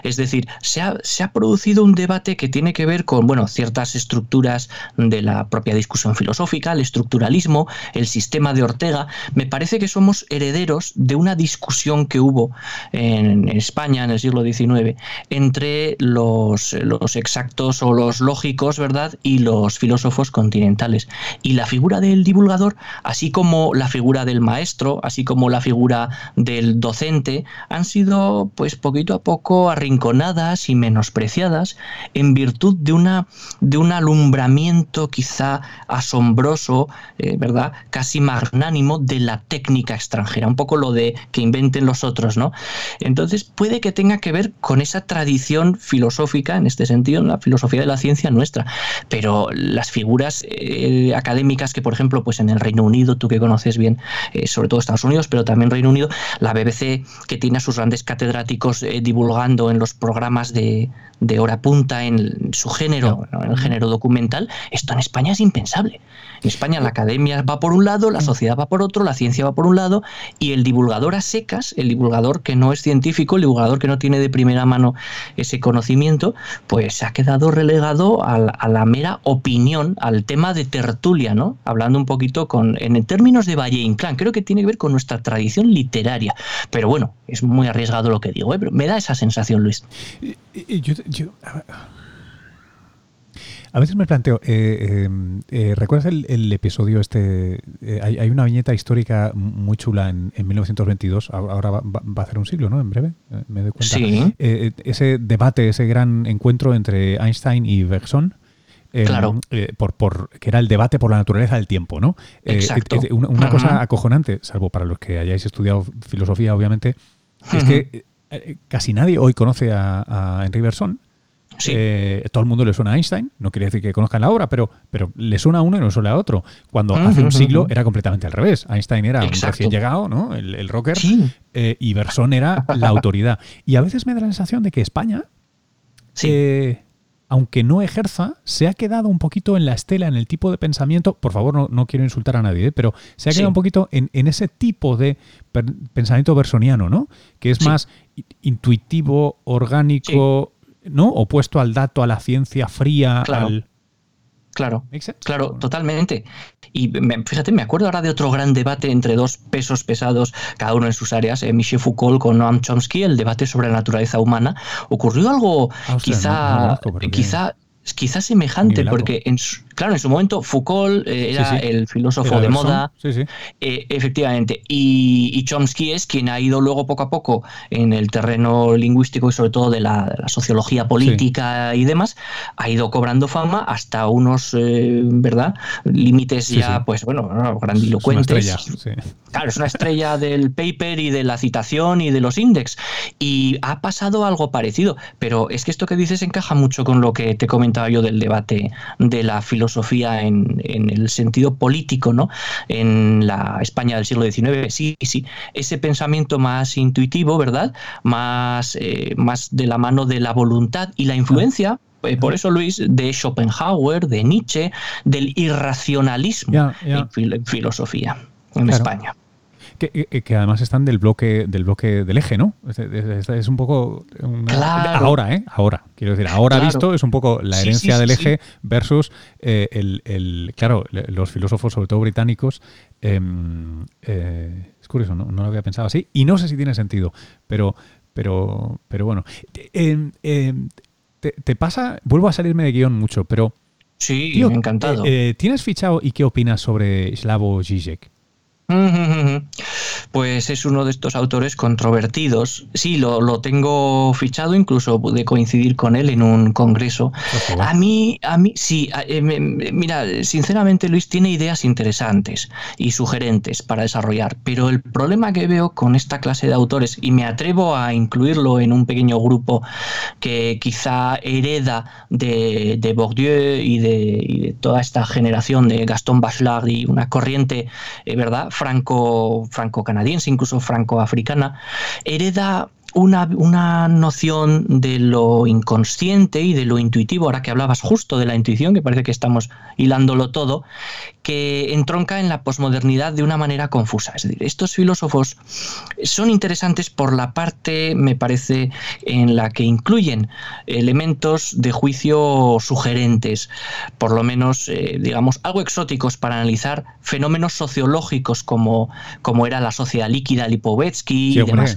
Es decir, se ha, producido un debate que tiene que ver con bueno, ciertas estructuras de la propia discusión filosófica, el estructuralismo, el sistema de Ortega. Me parece que somos herederos de una discusión que hubo en España en el siglo XIX entre los, los exactos o los lógicos, ¿verdad? Y los filósofos continentales. Y la figura del divulgador, así como la figura del maestro, así como la figura del docente, han sido pues poquito a poco arrinconadas y menospreciadas en virtud de una de un alumbramiento quizá asombroso, eh, ¿verdad? Casi magnánimo de la técnica extranjera, un poco lo de que inventen los otros, ¿no? Entonces puede que tenga que ver con esa tradición filosófica, en este sentido, en la filosofía de la ciencia nuestra, pero las figuras eh, académicas que, por ejemplo, pues en el Reino Unido, tú que conoces bien, eh, sobre todo Estados Unidos, pero también Reino Unido, la BBC, que tiene a sus grandes catedráticos eh, en los programas de, de hora punta en su género, en el género documental, esto en España es impensable. En España la academia va por un lado, la sociedad va por otro, la ciencia va por un lado, y el divulgador a secas, el divulgador que no es científico, el divulgador que no tiene de primera mano ese conocimiento, pues se ha quedado relegado a la, mera opinión, al tema de tertulia, ¿no? Hablando un poquito con, en términos de Valle Inclán, creo que tiene que ver con nuestra tradición literaria. Pero bueno, es muy arriesgado lo que digo, ¿eh? pero me da esa sensación, Luis. Yo, a veces me planteo, eh, eh, eh, ¿recuerdas el, episodio este? hay, una viñeta histórica muy chula en, 1922, ahora va, a hacer un siglo, ¿no? En breve, me doy cuenta. Sí. ese debate, ese gran encuentro entre Einstein y Bergson. claro. por, por, que era el debate por la naturaleza del tiempo, ¿no? Exacto. una, cosa acojonante, salvo para los que hayáis estudiado filosofía, obviamente, es que casi nadie hoy conoce a, a Henry Bergson eh, todo el mundo le suena a Einstein, no quiere decir que conozcan la obra, pero, pero le suena a uno y no suena a otro. Cuando hace un siglo era completamente al revés. Einstein era un recién llegado, ¿no? El, rocker, eh, y Berson era la autoridad. Y a veces me da la sensación de que España, eh, aunque no ejerza, se ha quedado un poquito en la estela, en el tipo de pensamiento. Por favor, no, quiero insultar a nadie, pero se ha quedado un poquito en, ese tipo de pensamiento bersoniano, ¿no? Que es más intuitivo, orgánico ¿no? Opuesto al dato, a la ciencia fría, claro. al... Claro, claro, totalmente. Y fíjate, me acuerdo ahora de otro gran debate entre dos pesos pesados, cada uno en sus áreas, eh, Michel Foucault con Noam Chomsky, el debate sobre la naturaleza humana. Ocurrió algo quizá, quizá, quizá semejante, porque en Claro, en su momento Foucault eh, era el filósofo de moda, eh, efectivamente, y, Chomsky es quien ha ido luego poco a poco en el terreno lingüístico y sobre todo de la, sociología política y demás, ha ido cobrando fama hasta unos, eh, ¿verdad? Límites ya, pues bueno, grandilocuentes. Es claro, es una estrella del paper y de la citación y de los index. Y ha pasado algo parecido, pero es que esto que dices encaja mucho con lo que te comentaba yo del debate de la filosofía filosofía en, el sentido político, ¿no? En la España del siglo XIX, sí, sí. Ese pensamiento más intuitivo, ¿verdad? Más, eh, más de la mano de la voluntad y la influencia. Eh, por eso, Luis, de Schopenhauer, de Nietzsche, del irracionalismo En, filosofía en España. Que, que, además están del bloque del bloque del eje, ¿no? Es, un poco ahora, ¿eh? Ahora, quiero decir, ahora visto es un poco la herencia del eje versus eh, el, claro, los filósofos, sobre todo británicos. Em, eh, es curioso, ¿no? no lo había pensado así y no sé si tiene sentido, pero pero pero bueno. Em, em, te, pasa, vuelvo a salirme de guion mucho, pero Sí, encantado. Eh, ¿Tienes fichado y qué opinas sobre Slavoj Žižek? Pues es uno de estos autores controvertidos. Sí, lo, tengo fichado, incluso pude coincidir con él en un congreso. A mí, a mí, sí, eh, mira, sinceramente Luis tiene ideas interesantes y sugerentes para desarrollar, pero el problema que veo con esta clase de autores, y me atrevo a incluirlo en un pequeño grupo que quizá hereda de, de Bourdieu y de, toda esta generación de Gaston Bachelard y una corriente, eh, ¿verdad? Franco, franco-canadiense, incluso franco-africana, hereda una, una, noción de lo inconsciente y de lo intuitivo, ahora que hablabas justo de la intuición, que parece que estamos hilándolo todo, que entronca en la posmodernidad de una manera confusa. Es decir, estos filósofos son interesantes por la parte, me parece, en la que incluyen elementos de juicio sugerentes, por lo menos, eh, digamos, algo exóticos para analizar fenómenos sociológicos como, como era la sociedad líquida, Lipovetsky y demás.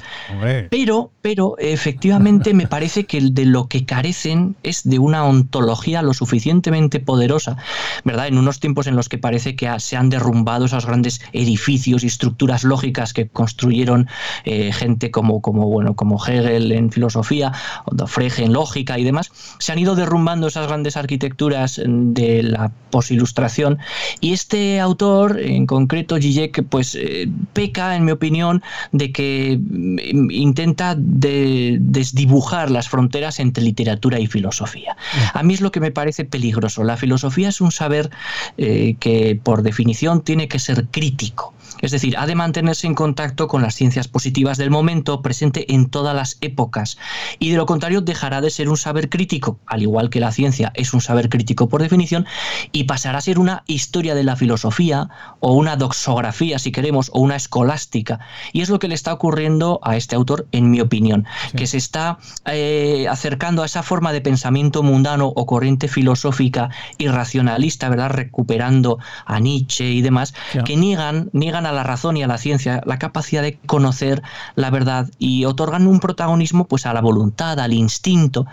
Pero, pero efectivamente me parece que de lo que carecen es de una ontología lo suficientemente poderosa, ¿verdad? En unos tiempos en los que parece parece que se han derrumbado esos grandes edificios y estructuras lógicas que construyeron eh, gente como, como, bueno, como Hegel en filosofía, o Frege en lógica y demás. Se han ido derrumbando esas grandes arquitecturas de la posilustración y este autor, en concreto Zizek, pues eh, peca, en mi opinión, de que mm, intenta desdibujar las fronteras entre literatura y filosofía. A mí es lo que me parece peligroso. La filosofía es un saber eh, que por definición tiene que ser crítico. Es decir, ha de mantenerse en contacto con las ciencias positivas del momento, presente en todas las épocas, y de lo contrario dejará de ser un saber crítico, al igual que la ciencia es un saber crítico por definición, y pasará a ser una historia de la filosofía, o una doxografía, si queremos, o una escolástica. Y es lo que le está ocurriendo a este autor, en mi opinión, que se está eh, acercando a esa forma de pensamiento mundano o corriente filosófica irracionalista, ¿verdad? Recuperando a Nietzsche y demás, que niegan, niegan a la razón y a la ciencia la capacidad de conocer la verdad y otorgan un protagonismo pues a la voluntad, al instinto.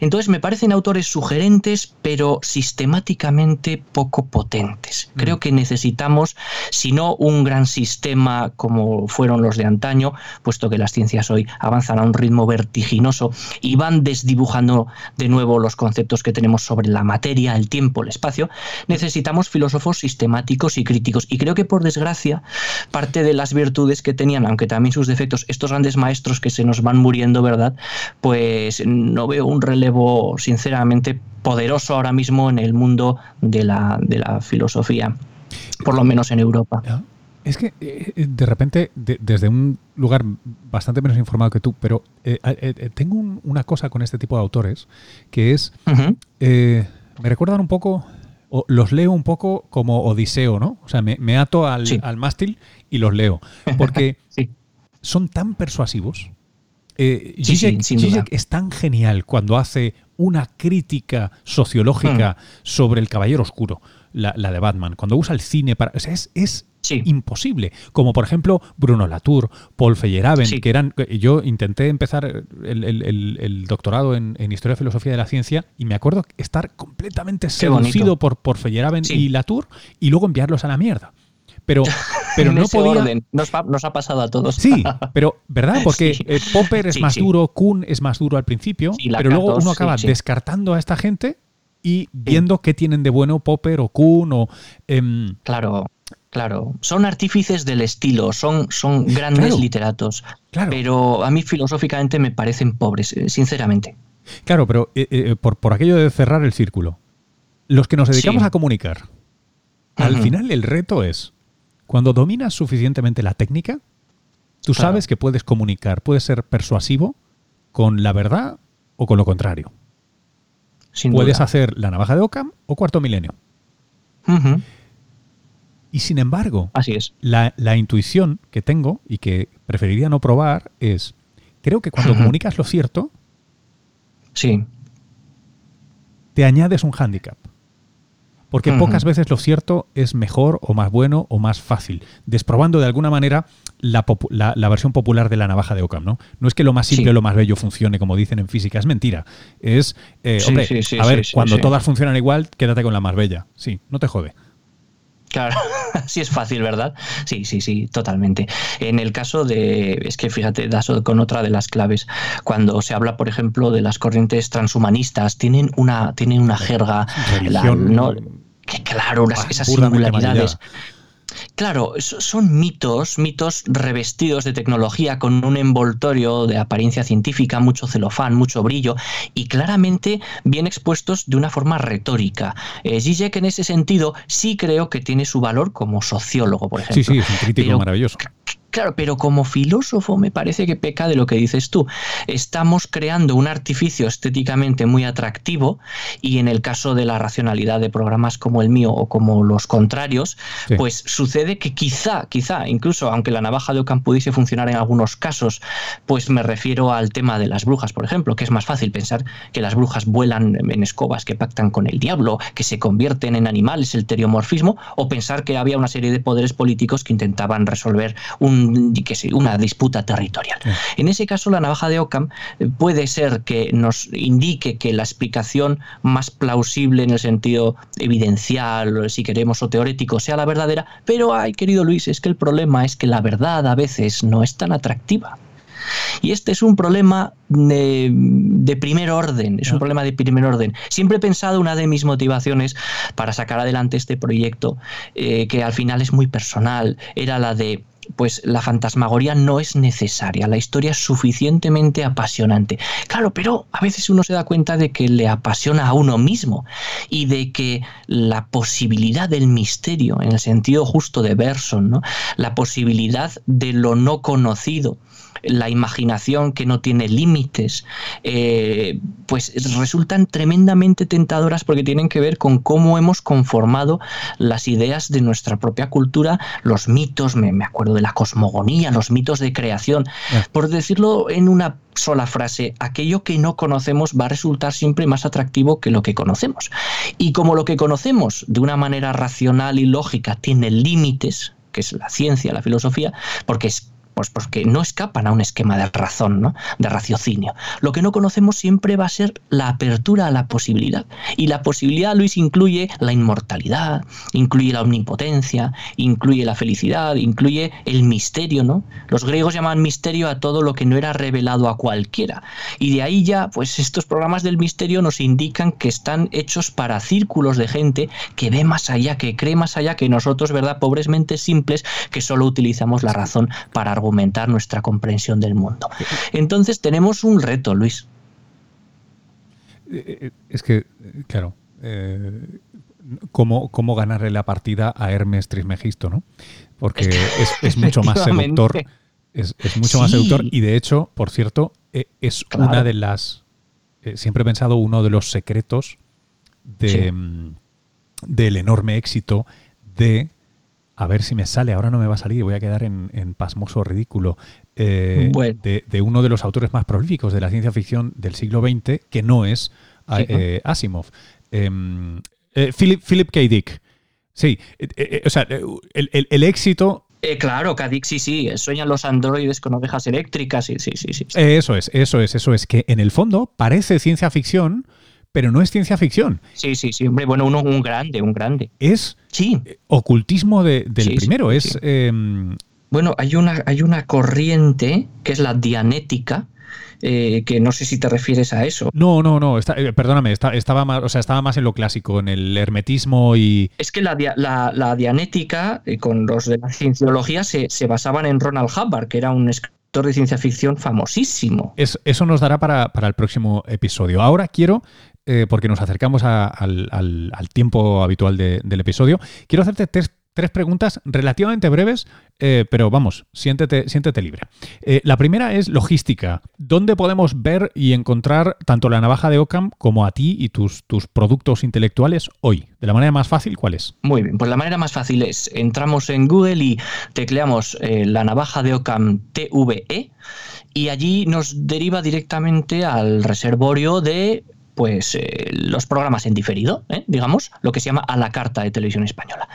Entonces me parecen autores sugerentes, pero sistemáticamente poco potentes. Mm. Creo que necesitamos, si no un gran sistema como fueron los de antaño, puesto que las ciencias hoy avanzan a un ritmo vertiginoso y van desdibujando de nuevo los conceptos que tenemos sobre la materia, el tiempo, el espacio, necesitamos filósofos sistemáticos y críticos. Y creo que por desgracia parte de las virtudes que tenían, aunque también sus defectos, estos grandes maestros que se nos van muriendo, ¿verdad? Pues no veo un relevo, sinceramente, poderoso ahora mismo en el mundo de la, de la filosofía, por lo menos en Europa. Es que eh, de repente, desde un lugar bastante menos informado que tú, pero eh, eh, tengo una cosa con este tipo de autores, que es, me recuerdan un poco los leo un poco como Odiseo, ¿no? O sea, me, ato al, mástil y los leo. Porque son tan persuasivos. Eh, es tan genial cuando hace una crítica sociológica hmm. sobre el Caballero Oscuro, la, de Batman, cuando usa el cine para. O sea, es, imposible. Como por ejemplo Bruno Latour, Paul Feyerabend, que eran. Yo intenté empezar el, doctorado en, Historia y Filosofía de la Ciencia y me acuerdo estar completamente seducido por, por Feyerabend y Latour y luego enviarlos a la mierda. Pero, pero no podía. Nos, ha pasado a todos. Sí, pero ¿verdad? Porque eh, Popper es más duro, Kuhn es más duro al principio, pero luego uno acaba descartando a esta gente y viendo qué tienen de bueno Popper o Kuhn o. Em, claro. Claro, son artífices del estilo, son, son grandes literatos, pero a mí filosóficamente me parecen pobres, eh, sinceramente. Claro, pero eh, por, por, aquello de cerrar el círculo, los que nos dedicamos a comunicar, al final el reto es cuando dominas suficientemente la técnica, tú sabes que puedes comunicar, puedes ser persuasivo con la verdad o con lo contrario. puedes hacer la navaja de Ockham o cuarto milenio. Y sin embargo, Así es. La, intuición que tengo y que preferiría no probar es, creo que cuando comunicas lo cierto, sí. te añades un hándicap. Porque pocas veces lo cierto es mejor o más bueno o más fácil, desprobando de alguna manera la, versión popular de la navaja de Ockham, ¿no? No es que lo más simple o lo más bello funcione, como dicen en física, es mentira. Es, eh, hombre, a ver, cuando todas funcionan igual, quédate con la más bella. Sí, no te jode. Claro, así es fácil, ¿verdad? Sí, sí, sí, totalmente. En el caso de, es que fíjate, das con otra de las claves, cuando se habla, por ejemplo, de las corrientes transhumanistas, tienen una, tienen una jerga, ¿no? que claro, esas singularidades. Claro, son mitos, mitos revestidos de tecnología con un envoltorio de apariencia científica, mucho celofán, mucho brillo y claramente bien expuestos de una forma retórica. Eh, Zizek en ese sentido sí creo que tiene su valor como sociólogo, por ejemplo. Sí, sí, es un crítico maravilloso. Claro, pero como filósofo me parece que peca de lo que dices tú. Estamos creando un artificio estéticamente muy atractivo y en el caso de la racionalidad de programas como el mío o como los contrarios, pues sucede que quizá, quizá, incluso aunque la navaja de Ockham pudiese funcionar en algunos casos, pues me refiero al tema de las brujas, por ejemplo, que es más fácil pensar que las brujas vuelan en escobas, que pactan con el diablo, que se convierten en animales, el teriomorfismo, o pensar que había una serie de poderes políticos que intentaban resolver un una disputa territorial. En ese caso, la navaja de Ockham eh, puede ser que nos indique que la explicación más plausible en el sentido evidencial, si queremos, o teórico, sea la verdadera, pero, ay, querido Luis, es que el problema es que la verdad a veces no es tan atractiva. Y este es un problema de, primer orden, es un problema de primer orden. Siempre he pensado una de mis motivaciones para sacar adelante este proyecto, eh, que al final es muy personal, era la de pues la fantasmagoría no es necesaria, la historia es suficientemente apasionante. Claro, pero a veces uno se da cuenta de que le apasiona a uno mismo y de que la posibilidad del misterio, en el sentido justo de Berson, ¿no? la posibilidad de lo no conocido, la imaginación que no tiene límites, eh, pues resultan tremendamente tentadoras porque tienen que ver con cómo hemos conformado las ideas de nuestra propia cultura, los mitos, me, acuerdo de la cosmogonía, los mitos de creación. Por decirlo en una sola frase, aquello que no conocemos va a resultar siempre más atractivo que lo que conocemos. Y como lo que conocemos de una manera racional y lógica tiene límites, que es la ciencia, la filosofía, porque es pues porque no escapan a un esquema de razón, ¿no? de raciocinio. Lo que no conocemos siempre va a ser la apertura a la posibilidad. Y la posibilidad, Luis, incluye la inmortalidad, incluye la omnipotencia, incluye la felicidad, incluye el misterio, ¿no? Los griegos llamaban misterio a todo lo que no era revelado a cualquiera. Y de ahí ya, pues estos programas del misterio nos indican que están hechos para círculos de gente que ve más allá, que cree más allá que nosotros, ¿verdad? Pobres mentes simples que solo utilizamos la razón para argumentar aumentar nuestra comprensión del mundo. Entonces tenemos un reto, Luis. Eh, eh, es que, claro, eh, ¿cómo, ¿cómo, ganarle la partida a Hermes Trismegisto, ¿no? Porque es, mucho más seductor. Es, mucho más seductor y de hecho, por cierto, es una de las... siempre he pensado uno de los secretos de, mm, del enorme éxito de a ver si me sale, ahora no me va a salir, voy a quedar en, pasmoso ridículo, eh, de, uno de los autores más prolíficos de la ciencia ficción del siglo XX, que no es eh, Asimov. Em, eh, Philip, K. Dick. Sí, o sea, el, éxito claro, Cadix, sí, sí, sueñan los androides con ovejas eléctricas, sí, sí, sí, sí. Eso es, eso es, eso es, que en el fondo parece ciencia ficción, pero no es ciencia ficción. Sí, sí, sí, hombre, bueno, uno, un grande, un grande. Es sí. ocultismo del primero, es... Em, bueno, hay una, hay una corriente que es la dianética, eh, que no sé si te refieres a eso. No, no, no, eh, perdóname, estaba, más, o sea, estaba más en lo clásico, en el hermetismo y... Es que la, la, dianética, eh, con los de la cienciología, se, basaban en Ronald Hubbard, que era un escritor de ciencia ficción famosísimo. eso nos dará para, el próximo episodio. Ahora quiero porque nos acercamos al, tiempo habitual del episodio, quiero hacerte tres preguntas relativamente breves, eh, pero vamos, siéntete, siéntete libre. Eh, la primera es logística. ¿Dónde podemos ver y encontrar tanto la navaja de Ockham como a ti y tus, tus productos intelectuales hoy? De la manera más fácil, ¿cuál es? Muy bien, pues la manera más fácil es, entramos en Google y tecleamos eh, la navaja de Ockham TVE y allí nos deriva directamente al reservorio de pues eh, los programas en diferido, ¿eh? digamos, lo que se llama a la carta de televisión española.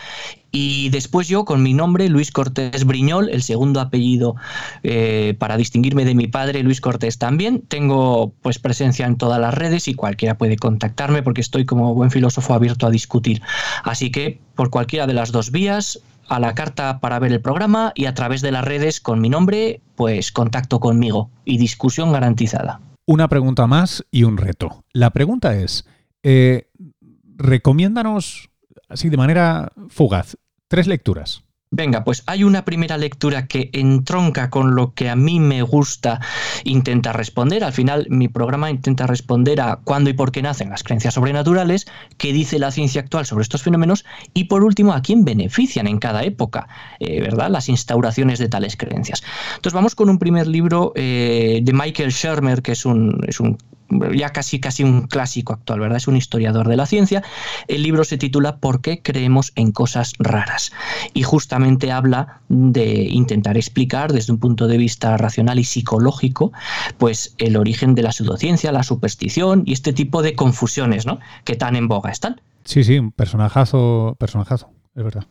Y después yo, con mi nombre, Luis Cortés Briñol, el segundo apellido eh, para distinguirme de mi padre, Luis Cortés también, tengo pues presencia en todas las redes y cualquiera puede contactarme porque estoy como buen filósofo abierto a discutir. Así que por cualquiera de las dos vías, a la carta para ver el programa y a través de las redes con mi nombre, pues contacto conmigo y discusión garantizada una pregunta más y un reto. La pregunta es, eh, recomiéndanos, así de manera fugaz, tres lecturas. Venga, pues hay una primera lectura que entronca con lo que a mí me gusta intentar responder. Al final, mi programa intenta responder a cuándo y por qué nacen las creencias sobrenaturales, qué dice la ciencia actual sobre estos fenómenos y, por último, a quién benefician en cada época, eh, ¿verdad? Las instauraciones de tales creencias. Entonces, vamos con un primer libro eh, de Michael Shermer, que es un, es un ya casi casi un clásico actual, ¿verdad? Es un historiador de la ciencia. El libro se titula ¿Por qué creemos en cosas raras? Y justamente habla de intentar explicar desde un punto de vista racional y psicológico, pues el origen de la pseudociencia, la superstición y este tipo de confusiones, ¿no? Que tan en boga están. Sí, sí, un personajazo, personajazo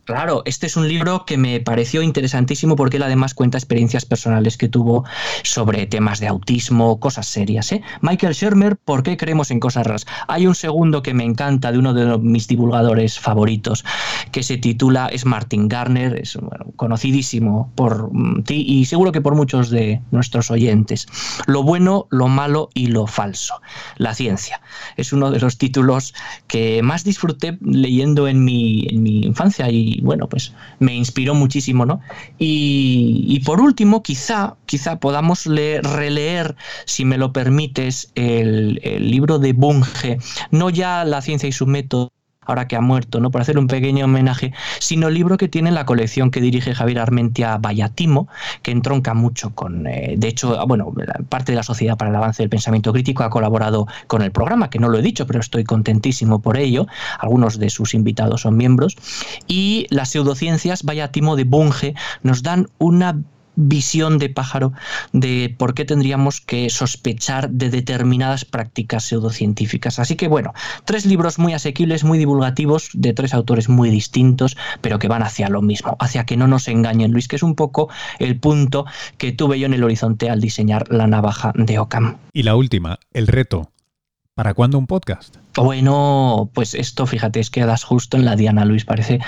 Claro, este es un libro que me pareció interesantísimo porque él además cuenta experiencias personales que tuvo sobre temas de autismo, cosas serias. ¿eh? Michael Shermer, ¿por qué creemos en cosas raras? Hay un segundo que me encanta de uno de mis divulgadores favoritos que se titula, es Martin Garner, es conocidísimo por mm, ti y seguro que por muchos de nuestros oyentes. Lo bueno, lo malo y lo falso. La ciencia. Es uno de los títulos que más disfruté leyendo en mi, en mi infancia y bueno, pues me inspiró muchísimo, ¿no? Y, por último, quizá, quizá podamos leer, releer, si me lo permites, el, el libro de Bunge, no ya la ciencia y su método, ahora que ha muerto, ¿no? Por hacer un pequeño homenaje, sino libro que tiene la colección que dirige Javier Armentia Vallatimo, que entronca mucho con, eh, de hecho, bueno, parte de la Sociedad para el Avance del Pensamiento Crítico ha colaborado con el programa, que no lo he dicho, pero estoy contentísimo por ello. Algunos de sus invitados son miembros. Y las pseudociencias Vallatimo de Bunge nos dan una visión de pájaro de por qué tendríamos que sospechar de determinadas prácticas pseudocientíficas. Así que bueno, tres libros muy asequibles, muy divulgativos, de tres autores muy distintos, pero que van hacia lo mismo, hacia que no nos engañen, Luis, que es un poco el punto que tuve yo en el horizonte al diseñar la navaja de Ockham. Y la última, el reto. ¿Para cuándo un podcast? Bueno, pues esto, fíjate, es que das justo en la diana, Luis. Parece,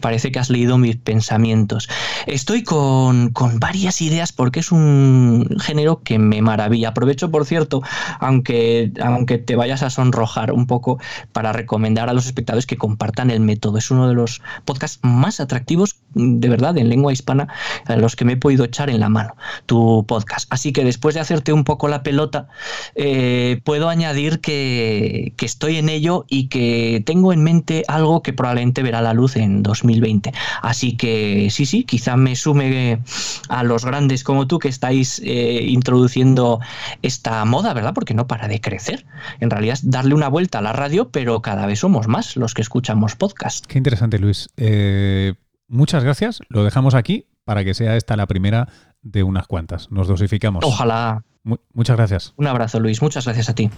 parece que has leído mis pensamientos. Estoy con, con, varias ideas porque es un género que me maravilla. Aprovecho, por cierto, aunque, aunque te vayas a sonrojar un poco, para recomendar a los espectadores que compartan el método. Es uno de los podcasts más atractivos, de verdad, en lengua hispana, a los que me he podido echar en la mano, tu podcast. Así que después de hacerte un poco la pelota, eh, puedo añadir que, que estoy en ello y que tengo en mente algo que probablemente verá la luz en 2020. Así que sí, sí, quizá me sume a los grandes como tú que estáis eh, introduciendo esta moda, ¿verdad? Porque no para de crecer. En realidad es darle una vuelta a la radio, pero cada vez somos más los que escuchamos podcast. Qué interesante, Luis. Eh, muchas gracias. Lo dejamos aquí para que sea esta la primera de unas cuantas. Nos dosificamos. Ojalá. muchas gracias. Un abrazo, Luis. Muchas gracias a ti.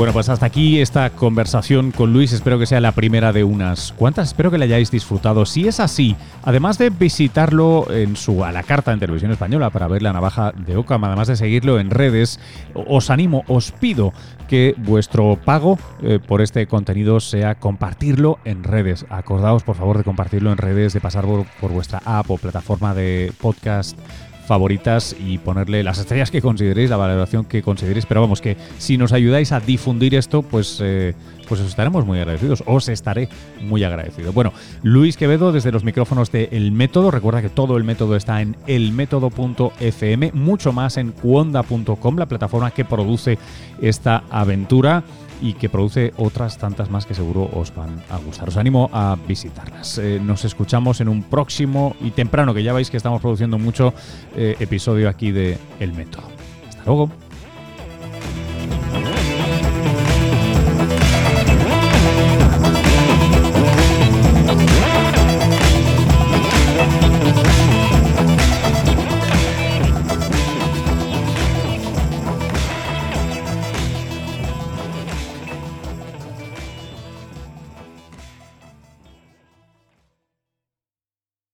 Bueno, pues hasta aquí esta conversación con Luis. Espero que sea la primera de unas cuantas. Espero que la hayáis disfrutado. Si es así, además de visitarlo en su a la carta en televisión española para ver la navaja de Ocam, además de seguirlo en redes, os animo, os pido que vuestro pago eh, por este contenido sea compartirlo en redes. Acordaos, por favor, de compartirlo en redes, de pasar por vuestra app o plataforma de podcast favoritas y ponerle las estrellas que consideréis, la valoración que consideréis. Pero vamos, que si nos ayudáis a difundir esto, pues, eh, pues os estaremos muy agradecidos. Os estaré muy agradecido. Bueno, Luis Quevedo desde los micrófonos de El Método. Recuerda que todo el método está en elmétodo.fm, mucho más en cuonda.com, la plataforma que produce esta aventura y que produce otras tantas más que seguro os van a gustar. Os animo a visitarlas. Eh, nos escuchamos en un próximo y temprano, que ya veis que estamos produciendo mucho eh, episodio aquí de El Método. Hasta luego.